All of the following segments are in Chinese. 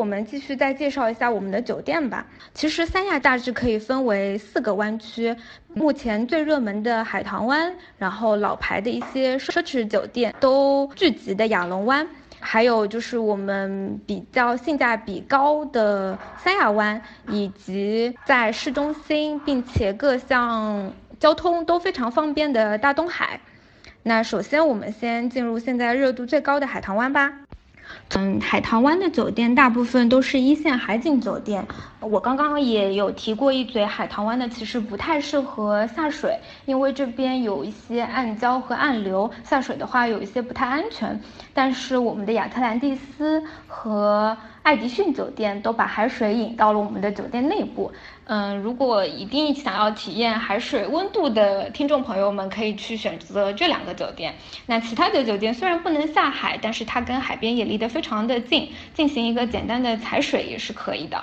我们继续再介绍一下我们的酒店吧。其实三亚大致可以分为四个湾区，目前最热门的海棠湾，然后老牌的一些奢侈酒店都聚集的亚龙湾，还有就是我们比较性价比高的三亚湾，以及在市中心并且各项交通都非常方便的大东海。那首先我们先进入现在热度最高的海棠湾吧。嗯，海棠湾的酒店大部分都是一线海景酒店。我刚刚也有提过一嘴，海棠湾的其实不太适合下水，因为这边有一些暗礁和暗流，下水的话有一些不太安全。但是我们的亚特兰蒂斯和爱迪逊酒店都把海水引到了我们的酒店内部。嗯，如果一定想要体验海水温度的听众朋友们，可以去选择这两个酒店。那其他的酒店虽然不能下海，但是它跟海边也离得非常的近，进行一个简单的踩水也是可以的。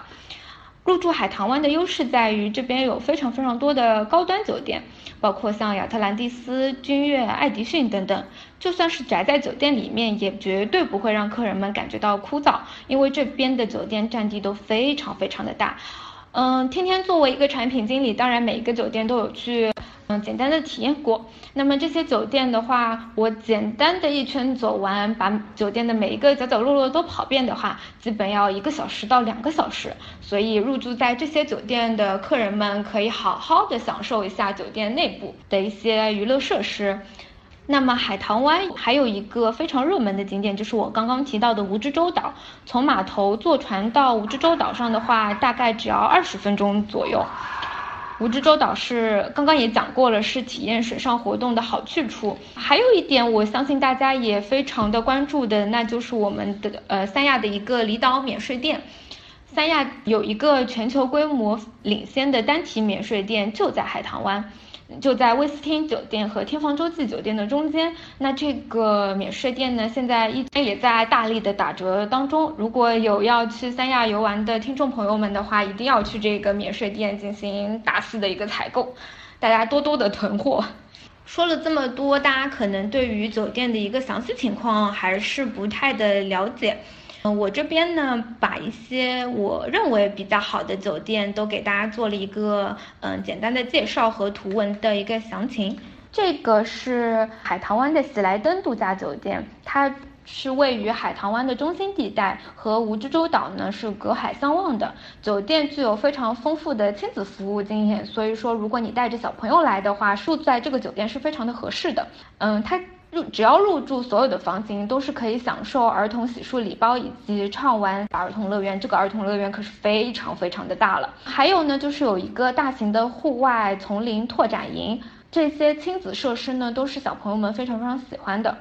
入住海棠湾的优势在于这边有非常非常多的高端酒店，包括像亚特兰蒂斯、君悦、爱迪逊等等。就算是宅在酒店里面，也绝对不会让客人们感觉到枯燥，因为这边的酒店占地都非常非常的大。嗯，天天作为一个产品经理，当然每一个酒店都有去，嗯，简单的体验过。那么这些酒店的话，我简单的一圈走完，把酒店的每一个角角落落都跑遍的话，基本要一个小时到两个小时。所以入住在这些酒店的客人们，可以好好的享受一下酒店内部的一些娱乐设施。那么海棠湾还有一个非常热门的景点，就是我刚刚提到的蜈支洲岛。从码头坐船到蜈支洲岛上的话，大概只要二十分钟左右。蜈支洲岛是刚刚也讲过了，是体验水上活动的好去处。还有一点，我相信大家也非常的关注的，那就是我们的呃三亚的一个离岛免税店。三亚有一个全球规模领先的单体免税店，就在海棠湾。就在威斯汀酒店和天房洲际酒店的中间，那这个免税店呢，现在一直也在大力的打折当中。如果有要去三亚游玩的听众朋友们的话，一定要去这个免税店进行大肆的一个采购，大家多多的囤货。说了这么多，大家可能对于酒店的一个详细情况还是不太的了解。我这边呢，把一些我认为比较好的酒店都给大家做了一个嗯简单的介绍和图文的一个详情。这个是海棠湾的喜来登度假酒店，它是位于海棠湾的中心地带，和蜈支洲岛呢是隔海相望的。酒店具有非常丰富的亲子服务经验，所以说如果你带着小朋友来的话，住在这个酒店是非常的合适的。嗯，它。入只要入住所有的房型都是可以享受儿童洗漱礼包以及畅玩儿童乐园。这个儿童乐园可是非常非常的大了。还有呢，就是有一个大型的户外丛林拓展营，这些亲子设施呢都是小朋友们非常非常喜欢的。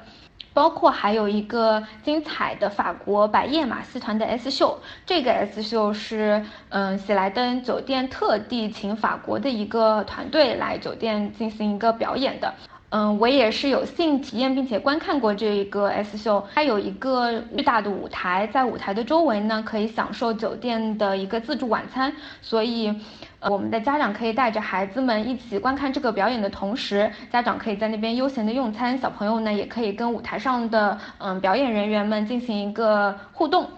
包括还有一个精彩的法国百叶马戏团的 S 秀，这个 S 秀是嗯喜来登酒店特地请法国的一个团队来酒店进行一个表演的。嗯，我也是有幸体验并且观看过这一个 S 秀，它有一个巨大的舞台，在舞台的周围呢，可以享受酒店的一个自助晚餐，所以，我们的家长可以带着孩子们一起观看这个表演的同时，家长可以在那边悠闲的用餐，小朋友呢也可以跟舞台上的嗯表演人员们进行一个互动。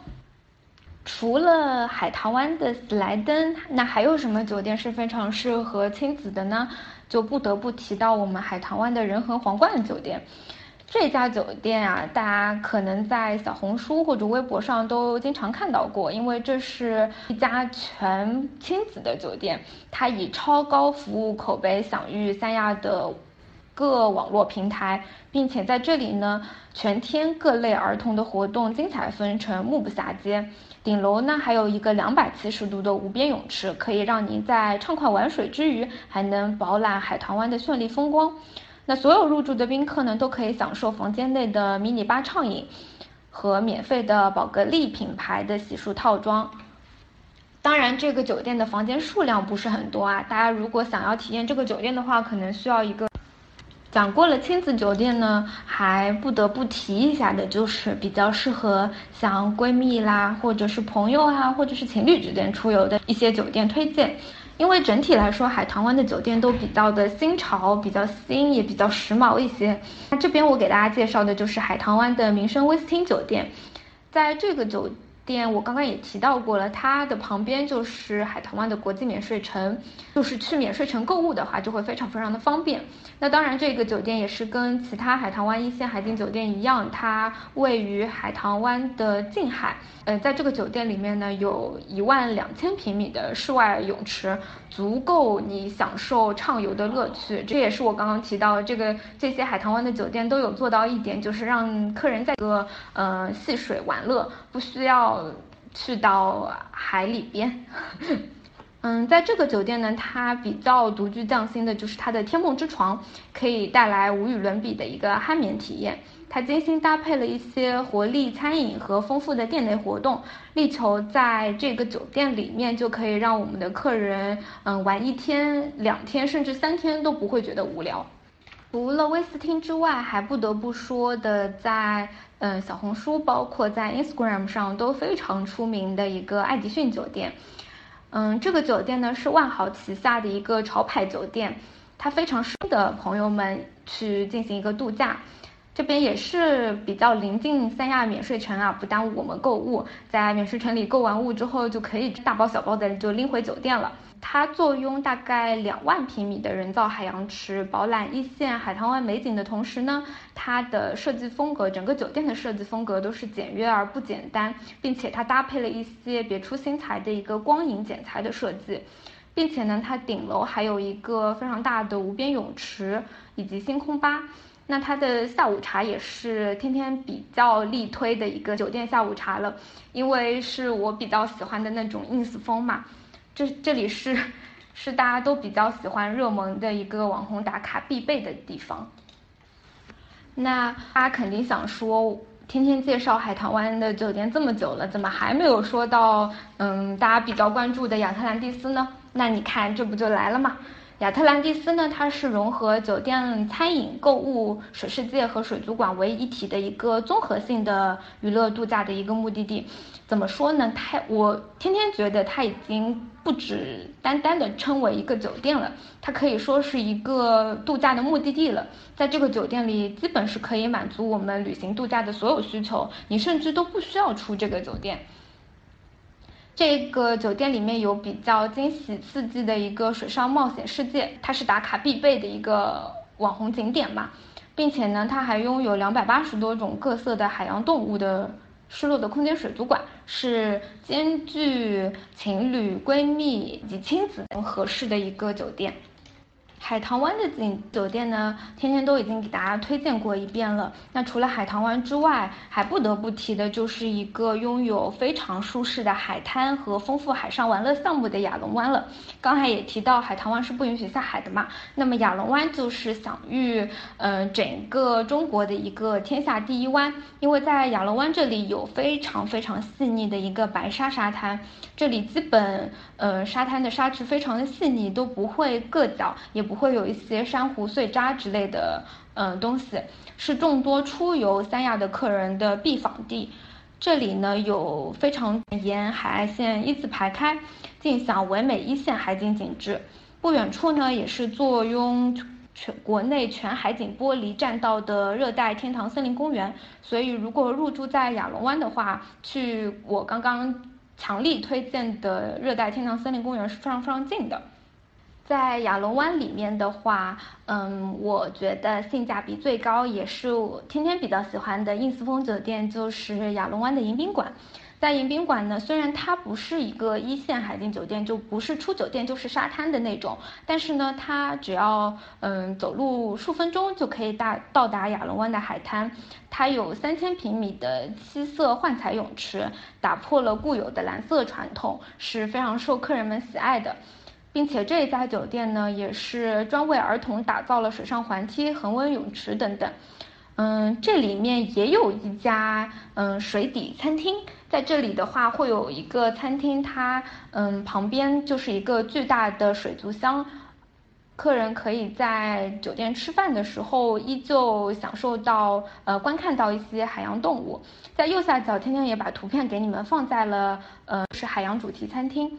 除了海棠湾的喜来登，那还有什么酒店是非常适合亲子的呢？就不得不提到我们海棠湾的仁恒皇冠酒店，这家酒店啊，大家可能在小红书或者微博上都经常看到过，因为这是一家全亲子的酒店，它以超高服务口碑享誉三亚的各网络平台，并且在这里呢，全天各类儿童的活动精彩纷呈，目不暇接。顶楼呢还有一个两百七十度的无边泳池，可以让您在畅快玩水之余，还能饱览海棠湾的绚丽风光。那所有入住的宾客呢，都可以享受房间内的迷你吧畅饮和免费的宝格丽品牌的洗漱套装。当然，这个酒店的房间数量不是很多啊，大家如果想要体验这个酒店的话，可能需要一个。讲过了亲子酒店呢，还不得不提一下的，就是比较适合像闺蜜啦，或者是朋友啊，或者是情侣之间出游的一些酒店推荐。因为整体来说，海棠湾的酒店都比较的新潮，比较新，也比较时髦一些。那这边我给大家介绍的就是海棠湾的民生威斯汀酒店，在这个酒。店我刚刚也提到过了，它的旁边就是海棠湾的国际免税城，就是去免税城购物的话，就会非常非常的方便。那当然，这个酒店也是跟其他海棠湾一线海景酒店一样，它位于海棠湾的近海。呃，在这个酒店里面呢，有一万两千平米的室外泳池，足够你享受畅游的乐趣。这也是我刚刚提到这个这些海棠湾的酒店都有做到一点，就是让客人在个呃戏水玩乐，不需要。去到海里边，嗯，在这个酒店呢，它比较独具匠心的就是它的天梦之床，可以带来无与伦比的一个酣眠体验。它精心搭配了一些活力餐饮和丰富的店内活动，力求在这个酒店里面就可以让我们的客人，嗯，玩一天、两天甚至三天都不会觉得无聊。除了威斯汀之外，还不得不说的，在嗯小红书，包括在 Instagram 上都非常出名的一个爱迪逊酒店。嗯，这个酒店呢是万豪旗下的一个潮牌酒店，它非常适合朋友们去进行一个度假。这边也是比较临近三亚免税城啊，不耽误我们购物。在免税城里购完物之后，就可以大包小包的就拎回酒店了。它坐拥大概两万平米的人造海洋池，饱览一线海棠湾美景的同时呢，它的设计风格，整个酒店的设计风格都是简约而不简单，并且它搭配了一些别出心裁的一个光影剪裁的设计，并且呢，它顶楼还有一个非常大的无边泳池以及星空吧。那它的下午茶也是天天比较力推的一个酒店下午茶了，因为是我比较喜欢的那种 ins 风嘛。这这里是，是大家都比较喜欢热门的一个网红打卡必备的地方。那大家肯定想说，天天介绍海棠湾的酒店这么久了，怎么还没有说到嗯大家比较关注的亚特兰蒂斯呢？那你看这不就来了吗？亚特兰蒂斯呢，它是融合酒店、餐饮、购物、水世界和水族馆为一体的一个综合性的娱乐度假的一个目的地。怎么说呢？它我天天觉得它已经不只单单的称为一个酒店了，它可以说是一个度假的目的地了。在这个酒店里，基本是可以满足我们旅行度假的所有需求，你甚至都不需要出这个酒店。这个酒店里面有比较惊喜刺激的一个水上冒险世界，它是打卡必备的一个网红景点嘛，并且呢，它还拥有两百八十多种各色的海洋动物的失落的空间水族馆，是兼具情侣、闺蜜以及亲子合适的一个酒店。海棠湾的景酒店呢，天天都已经给大家推荐过一遍了。那除了海棠湾之外，还不得不提的就是一个拥有非常舒适的海滩和丰富海上玩乐项目的亚龙湾了。刚才也提到海棠湾是不允许下海的嘛，那么亚龙湾就是享誉嗯整个中国的一个天下第一湾，因为在亚龙湾这里有非常非常细腻的一个白沙沙滩，这里基本呃沙滩的沙质非常的细腻，都不会硌脚，也。不会有一些珊瑚碎渣之类的，嗯，东西是众多出游三亚的客人的必访地。这里呢有非常沿海岸线一字排开，尽享唯美一线海景景致。不远处呢也是坐拥全国内全海景玻璃栈道的热带天堂森林公园。所以如果入住在亚龙湾的话，去我刚刚强力推荐的热带天堂森林公园是非常非常近的。在亚龙湾里面的话，嗯，我觉得性价比最高，也是我天天比较喜欢的 ins 风酒店，就是亚龙湾的迎宾馆。在迎宾馆呢，虽然它不是一个一线海景酒店，就不是出酒店就是沙滩的那种，但是呢，它只要嗯走路数分钟就可以大到达亚龙湾的海滩。它有三千平米的七色幻彩泳池，打破了固有的蓝色传统，是非常受客人们喜爱的。并且这一家酒店呢，也是专为儿童打造了水上环梯、恒温泳池等等。嗯，这里面也有一家嗯水底餐厅，在这里的话会有一个餐厅，它嗯旁边就是一个巨大的水族箱，客人可以在酒店吃饭的时候依旧享受到呃观看到一些海洋动物。在右下角，天天也把图片给你们放在了呃是海洋主题餐厅。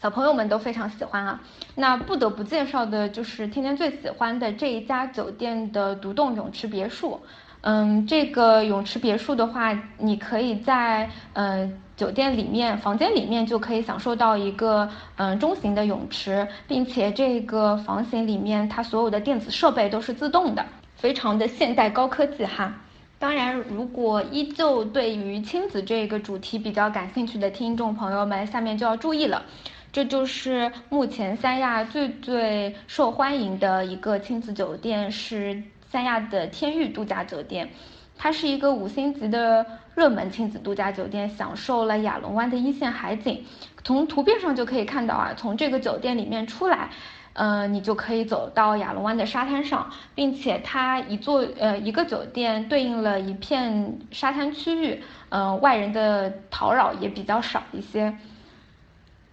小朋友们都非常喜欢啊，那不得不介绍的就是天天最喜欢的这一家酒店的独栋泳池别墅。嗯，这个泳池别墅的话，你可以在嗯酒店里面房间里面就可以享受到一个嗯中型的泳池，并且这个房型里面它所有的电子设备都是自动的，非常的现代高科技哈。当然，如果依旧对于亲子这个主题比较感兴趣的听众朋友们，下面就要注意了，这就是目前三亚最最受欢迎的一个亲子酒店，是三亚的天域度假酒店。它是一个五星级的热门亲子度假酒店，享受了亚龙湾的一线海景。从图片上就可以看到啊，从这个酒店里面出来，呃，你就可以走到亚龙湾的沙滩上，并且它一座呃一个酒店对应了一片沙滩区域，嗯，外人的讨扰也比较少一些。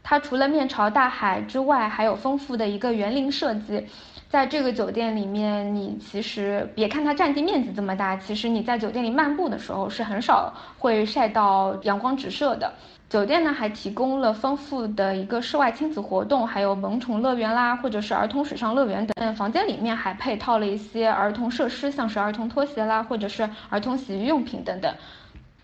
它除了面朝大海之外，还有丰富的一个园林设计。在这个酒店里面，你其实别看它占地面积这么大，其实你在酒店里漫步的时候是很少会晒到阳光直射的。酒店呢还提供了丰富的一个室外亲子活动，还有萌宠乐园啦，或者是儿童水上乐园等。房间里面还配套了一些儿童设施，像是儿童拖鞋啦，或者是儿童洗浴用品等等。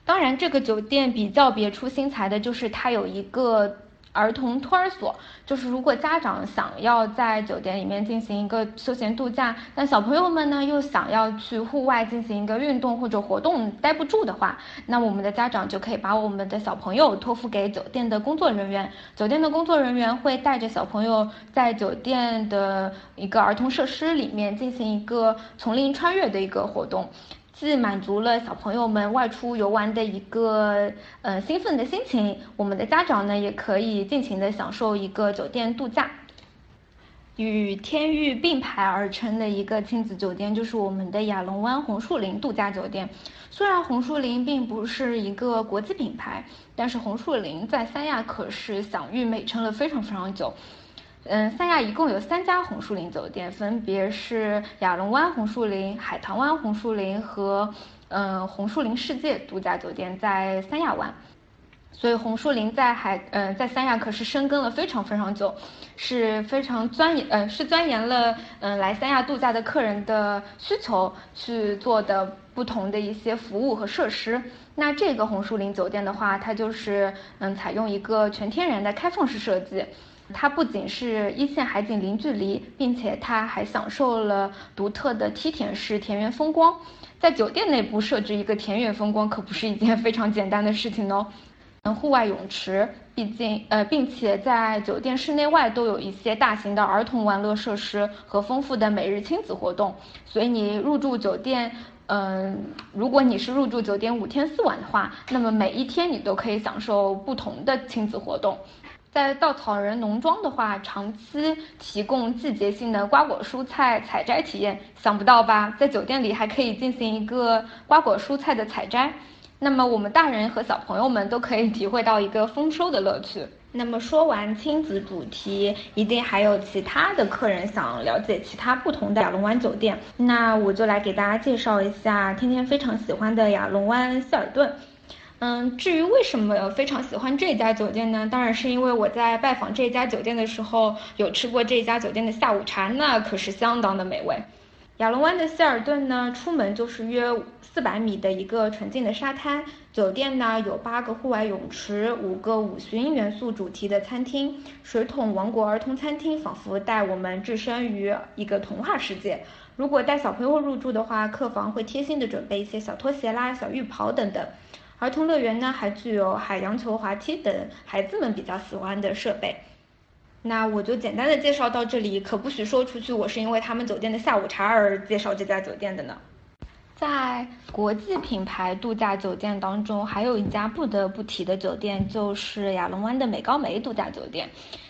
当然，这个酒店比较别出心裁的就是它有一个。儿童托儿所就是如果家长想要在酒店里面进行一个休闲度假，但小朋友们呢又想要去户外进行一个运动或者活动，待不住的话，那我们的家长就可以把我们的小朋友托付给酒店的工作人员，酒店的工作人员会带着小朋友在酒店的一个儿童设施里面进行一个丛林穿越的一个活动。既满足了小朋友们外出游玩的一个呃兴奋的心情，我们的家长呢也可以尽情的享受一个酒店度假。与天域并排而成的一个亲子酒店就是我们的亚龙湾红树林度假酒店。虽然红树林并不是一个国际品牌，但是红树林在三亚可是享誉美称了非常非常久。嗯，三亚一共有三家红树林酒店，分别是亚龙湾红树林、海棠湾红树林和嗯红树林世界度假酒店在三亚湾。所以红树林在海嗯在三亚可是深耕了非常非常久，是非常钻研呃是钻研了嗯来三亚度假的客人的需求去做的不同的一些服务和设施。那这个红树林酒店的话，它就是嗯采用一个全天然的开放式设计。它不仅是一线海景零距离，并且它还享受了独特的梯田式田园风光。在酒店内部设置一个田园风光，可不是一件 非常简单的事情哦。嗯，户外泳池，毕竟呃，并且在酒店室内外都有一些大型的儿童玩乐设施和丰富的每日亲子活动。所以你入住酒店，嗯，如果你是入住酒店五天四晚的话，那么每一天你都可以享受不同的亲子活动。在稻草人农庄的话，长期提供季节性的瓜果蔬菜采摘体验，想不到吧？在酒店里还可以进行一个瓜果蔬菜的采摘，那么我们大人和小朋友们都可以体会到一个丰收的乐趣。那么说完亲子主题，一定还有其他的客人想了解其他不同的亚龙湾酒店，那我就来给大家介绍一下天天非常喜欢的亚龙湾希尔顿。嗯，至于为什么非常喜欢这家酒店呢？当然是因为我在拜访这家酒店的时候，有吃过这家酒店的下午茶，那可是相当的美味。亚龙湾的希尔顿呢，出门就是约四百米的一个纯净的沙滩。酒店呢有八个户外泳池，五个五旬元素主题的餐厅，水桶王国儿童餐厅仿佛带我们置身于一个童话世界。如果带小朋友入住的话，客房会贴心的准备一些小拖鞋啦、小浴袍等等。儿童乐园呢，还具有海洋球滑梯等孩子们比较喜欢的设备。那我就简单的介绍到这里，可不许说出去我是因为他们酒店的下午茶而介绍这家酒店的呢。在国际品牌度假酒店当中，还有一家不得不提的酒店，就是亚龙湾的美高梅度假酒店。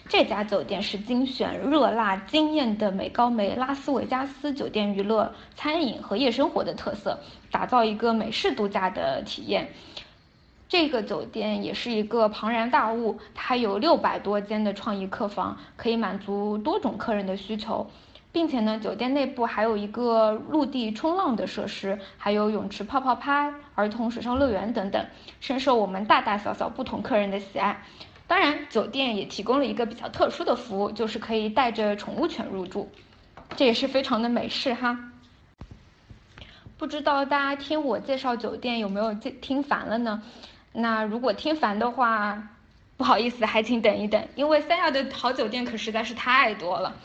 这家酒店是精选热辣惊艳的美高梅拉斯维加斯酒店娱乐、餐饮和夜生活的特色，打造一个美式度假的体验。这个酒店也是一个庞然大物，它有六百多间的创意客房，可以满足多种客人的需求，并且呢，酒店内部还有一个陆地冲浪的设施，还有泳池泡泡趴、儿童水上乐园等等，深受我们大大小小不同客人的喜爱。当然，酒店也提供了一个比较特殊的服务，就是可以带着宠物犬入住，这也是非常的美式哈。不知道大家听我介绍酒店有没有听听烦了呢？那如果听烦的话，不好意思，还请等一等，因为三亚的好酒店可实在是太多了。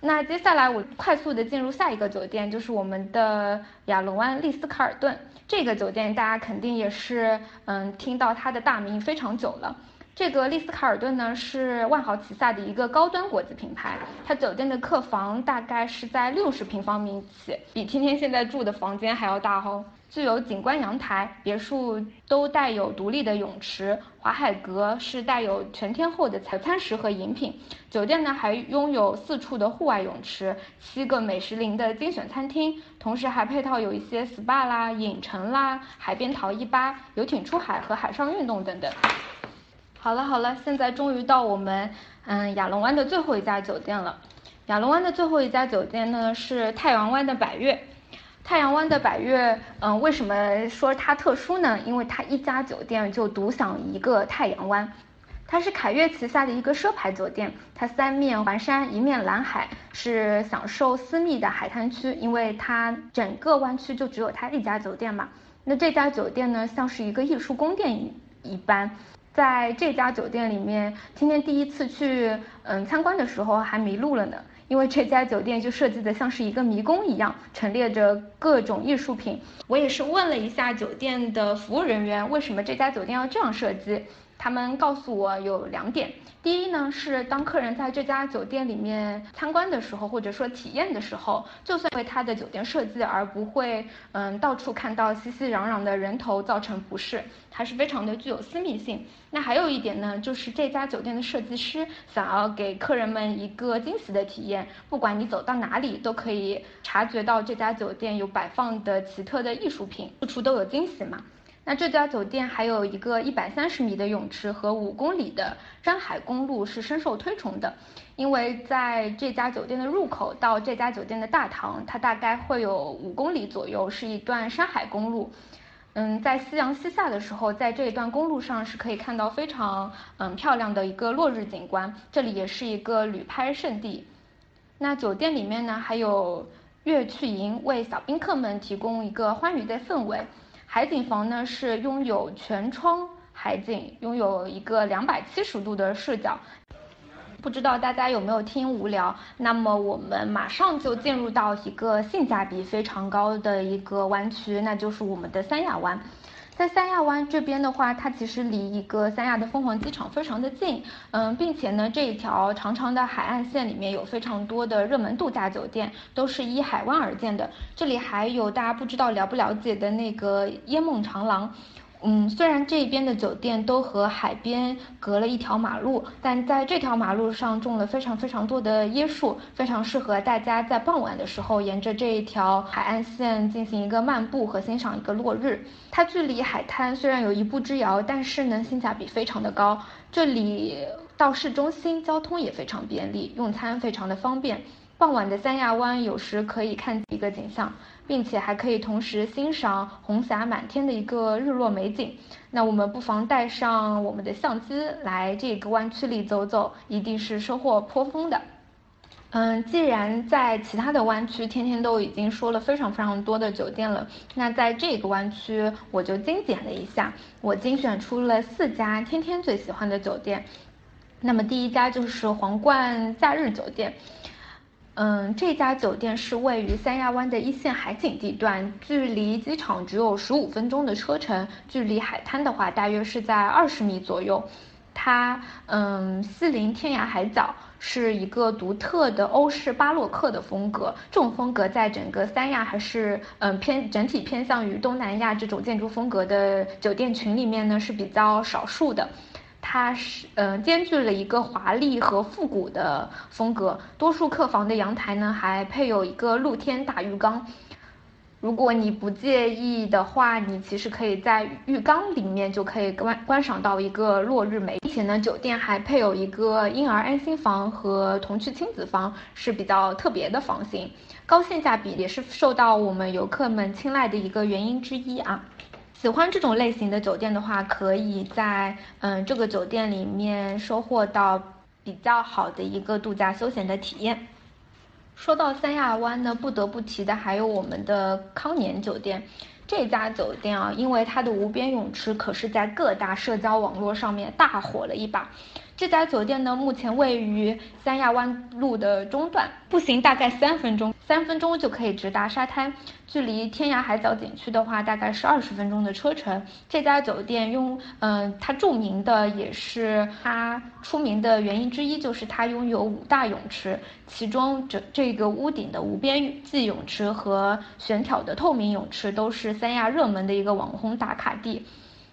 那接下来我快速的进入下一个酒店，就是我们的亚龙湾丽思卡尔顿。这个酒店大家肯定也是嗯听到它的大名非常久了。这个丽思卡尔顿呢是万豪旗下的一个高端国际品牌，它酒店的客房大概是在六十平方米起，比天天现在住的房间还要大哦。具有景观阳台，别墅都带有独立的泳池，华海阁是带有全天候的餐食和饮品。酒店呢还拥有四处的户外泳池，七个美食林的精选餐厅，同时还配套有一些 SPA 啦、影城啦、海边陶艺吧、游艇出海和海上运动等等。好了好了，现在终于到我们嗯亚龙湾的最后一家酒店了。亚龙湾的最后一家酒店呢是太阳湾的百悦。太阳湾的百悦，嗯，为什么说它特殊呢？因为它一家酒店就独享一个太阳湾，它是凯悦旗下的一个奢牌酒店，它三面环山，一面蓝海，是享受私密的海滩区。因为它整个湾区就只有它一家酒店嘛，那这家酒店呢，像是一个艺术宫殿一般，在这家酒店里面，今天第一次去嗯参观的时候还迷路了呢。因为这家酒店就设计的像是一个迷宫一样，陈列着各种艺术品。我也是问了一下酒店的服务人员，为什么这家酒店要这样设计？他们告诉我有两点。第一呢，是当客人在这家酒店里面参观的时候，或者说体验的时候，就算为他的酒店设计而不会，嗯，到处看到熙熙攘攘的人头造成不适，它是非常的具有私密性。那还有一点呢，就是这家酒店的设计师想要给客人们一个惊喜的体验，不管你走到哪里，都可以察觉到这家酒店有摆放的奇特的艺术品，处处都有惊喜嘛。那这家酒店还有一个一百三十米的泳池和五公里的山海公路是深受推崇的，因为在这家酒店的入口到这家酒店的大堂，它大概会有五公里左右是一段山海公路。嗯，在夕阳西下的时候，在这一段公路上是可以看到非常嗯漂亮的一个落日景观，这里也是一个旅拍圣地。那酒店里面呢还有乐趣营，为小宾客们提供一个欢愉的氛围。海景房呢是拥有全窗海景，拥有一个两百七十度的视角。不知道大家有没有听无聊？那么我们马上就进入到一个性价比非常高的一个湾区，那就是我们的三亚湾。在三亚湾这边的话，它其实离一个三亚的凤凰机场非常的近，嗯，并且呢这一条长长的海岸线里面有非常多的热门度假酒店，都是依海湾而建的。这里还有大家不知道了不了解的那个椰梦长廊。嗯，虽然这边的酒店都和海边隔了一条马路，但在这条马路上种了非常非常多的椰树，非常适合大家在傍晚的时候沿着这一条海岸线进行一个漫步和欣赏一个落日。它距离海滩虽然有一步之遥，但是呢性价比非常的高。这里到市中心交通也非常便利，用餐非常的方便。傍晚的三亚湾有时可以看一个景象，并且还可以同时欣赏红霞满天的一个日落美景。那我们不妨带上我们的相机来这个湾区里走走，一定是收获颇丰的。嗯，既然在其他的湾区天天都已经说了非常非常多的酒店了，那在这个湾区我就精简了一下，我精选出了四家天天最喜欢的酒店。那么第一家就是皇冠假日酒店。嗯，这家酒店是位于三亚湾的一线海景地段，距离机场只有十五分钟的车程，距离海滩的话大约是在二十米左右。它嗯，毗邻天涯海角，是一个独特的欧式巴洛克的风格。这种风格在整个三亚还是嗯偏整体偏向于东南亚这种建筑风格的酒店群里面呢是比较少数的。它是嗯兼具了一个华丽和复古的风格，多数客房的阳台呢还配有一个露天大浴缸。如果你不介意的话，你其实可以在浴缸里面就可以观观赏到一个落日美。并且呢，酒店还配有一个婴儿安心房和童趣亲子房，是比较特别的房型，高性价比也是受到我们游客们青睐的一个原因之一啊。喜欢这种类型的酒店的话，可以在嗯这个酒店里面收获到比较好的一个度假休闲的体验。说到三亚湾呢，不得不提的还有我们的康年酒店。这家酒店啊，因为它的无边泳池可是在各大社交网络上面大火了一把。这家酒店呢，目前位于三亚湾路的中段，步行大概三分钟，三分钟就可以直达沙滩。距离天涯海角景区的话，大概是二十分钟的车程。这家酒店拥，嗯，它著名的也是它出名的原因之一，就是它拥有五大泳池，其中这这个屋顶的无边际泳池和悬挑的透明泳池都是三亚热门的一个网红打卡地。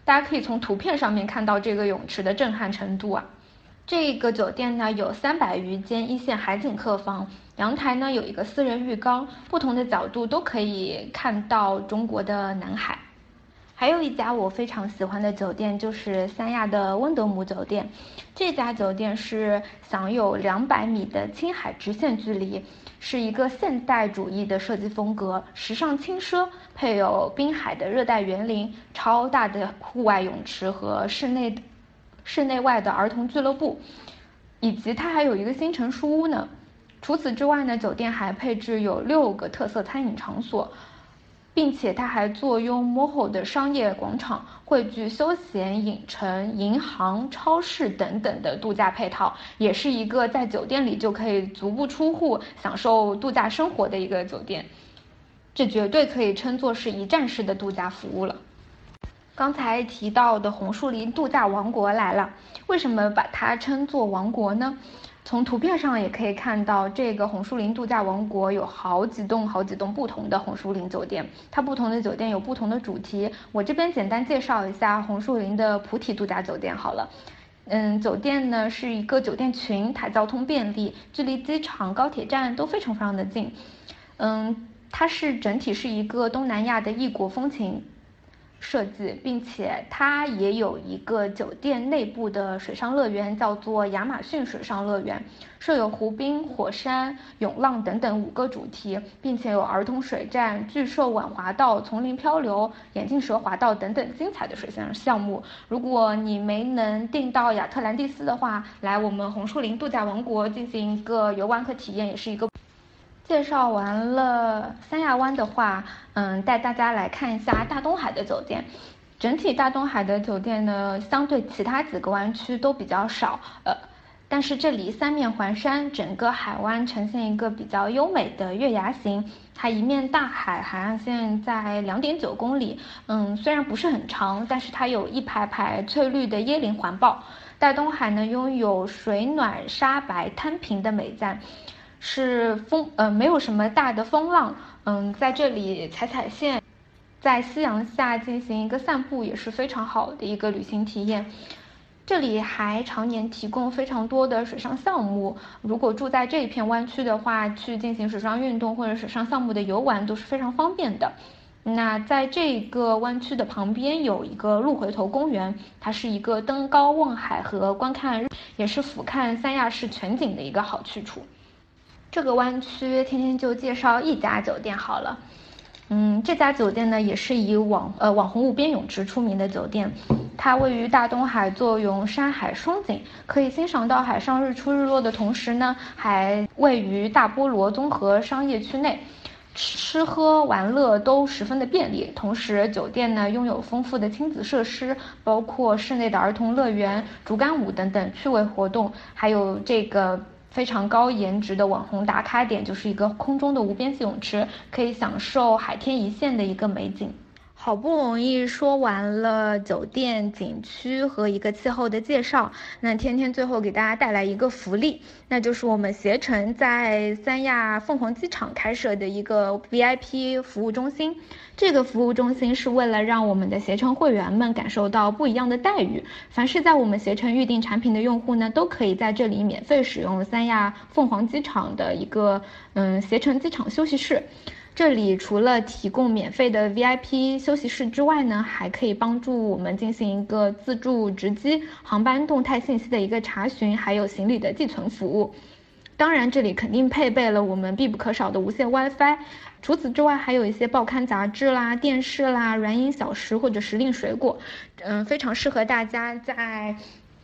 大家可以从图片上面看到这个泳池的震撼程度啊。这个酒店呢有三百余间一线海景客房，阳台呢有一个私人浴缸，不同的角度都可以看到中国的南海。还有一家我非常喜欢的酒店就是三亚的温德姆酒店，这家酒店是享有两百米的青海直线距离，是一个现代主义的设计风格，时尚轻奢，配有滨海的热带园林、超大的户外泳池和室内。室内外的儿童俱乐部，以及它还有一个新城书屋呢。除此之外呢，酒店还配置有六个特色餐饮场所，并且它还坐拥 MOHO 的商业广场，汇聚休闲、影城、银行、超市等等的度假配套，也是一个在酒店里就可以足不出户享受度假生活的一个酒店。这绝对可以称作是一站式的度假服务了。刚才提到的红树林度假王国来了，为什么把它称作王国呢？从图片上也可以看到，这个红树林度假王国有好几栋、好几栋不同的红树林酒店，它不同的酒店有不同的主题。我这边简单介绍一下红树林的菩提度假酒店好了。嗯，酒店呢是一个酒店群，它交通便利，距离机场、高铁站都非常非常的近。嗯，它是整体是一个东南亚的异国风情。设计，并且它也有一个酒店内部的水上乐园，叫做亚马逊水上乐园，设有湖滨、火山、涌浪等等五个主题，并且有儿童水战、巨兽晚滑道、丛林漂流、眼镜蛇滑道等等精彩的水上项目。如果你没能订到亚特兰蒂斯的话，来我们红树林度假王国进行一个游玩和体验，也是一个。介绍完了三亚湾的话，嗯，带大家来看一下大东海的酒店。整体大东海的酒店呢，相对其他几个湾区都比较少，呃，但是这里三面环山，整个海湾呈现一个比较优美的月牙形。它一面大海，海岸线在两点九公里，嗯，虽然不是很长，但是它有一排排翠绿的椰林环抱。大东海呢，拥有水暖沙白滩平的美赞。是风，呃，没有什么大的风浪，嗯，在这里踩踩线，在夕阳下进行一个散步也是非常好的一个旅行体验。这里还常年提供非常多的水上项目，如果住在这一片湾区的话，去进行水上运动或者水上项目的游玩都是非常方便的。那在这个湾区的旁边有一个鹿回头公园，它是一个登高望海和观看，也是俯瞰三亚市全景的一个好去处。这个湾区天天就介绍一家酒店好了，嗯，这家酒店呢也是以网呃网红无边泳池出名的酒店，它位于大东海，坐拥山海双景，可以欣赏到海上日出日落的同时呢，还位于大菠萝综合商业区内，吃喝玩乐都十分的便利。同时，酒店呢拥有丰富的亲子设施，包括室内的儿童乐园、竹竿舞等等趣味活动，还有这个。非常高颜值的网红打卡点，就是一个空中的无边际泳池，可以享受海天一线的一个美景。好不容易说完了酒店、景区和一个气候的介绍，那天天最后给大家带来一个福利，那就是我们携程在三亚凤凰机场开设的一个 VIP 服务中心。这个服务中心是为了让我们的携程会员们感受到不一样的待遇。凡是在我们携程预订产品的用户呢，都可以在这里免费使用三亚凤凰机场的一个嗯携程机场休息室。这里除了提供免费的 VIP 休息室之外呢，还可以帮助我们进行一个自助值机、航班动态信息的一个查询，还有行李的寄存服务。当然，这里肯定配备了我们必不可少的无线 WiFi。除此之外，还有一些报刊杂志啦、电视啦、软饮小食或者时令水果，嗯，非常适合大家在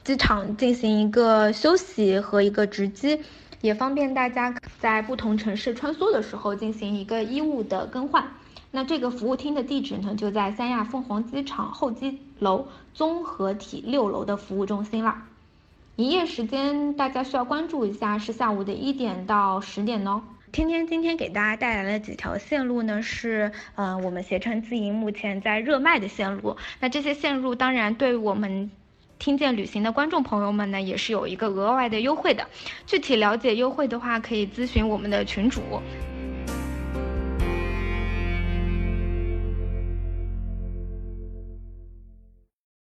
机场进行一个休息和一个值机。也方便大家在不同城市穿梭的时候进行一个衣物的更换。那这个服务厅的地址呢，就在三亚凤凰机场候机楼综合体六楼的服务中心啦。营业时间大家需要关注一下，是下午的一点到十点哦。天天今天给大家带来了几条线路呢，是嗯我们携程自营目前在热卖的线路。那这些线路当然对我们听见旅行的观众朋友们呢，也是有一个额外的优惠的。具体了解优惠的话，可以咨询我们的群主。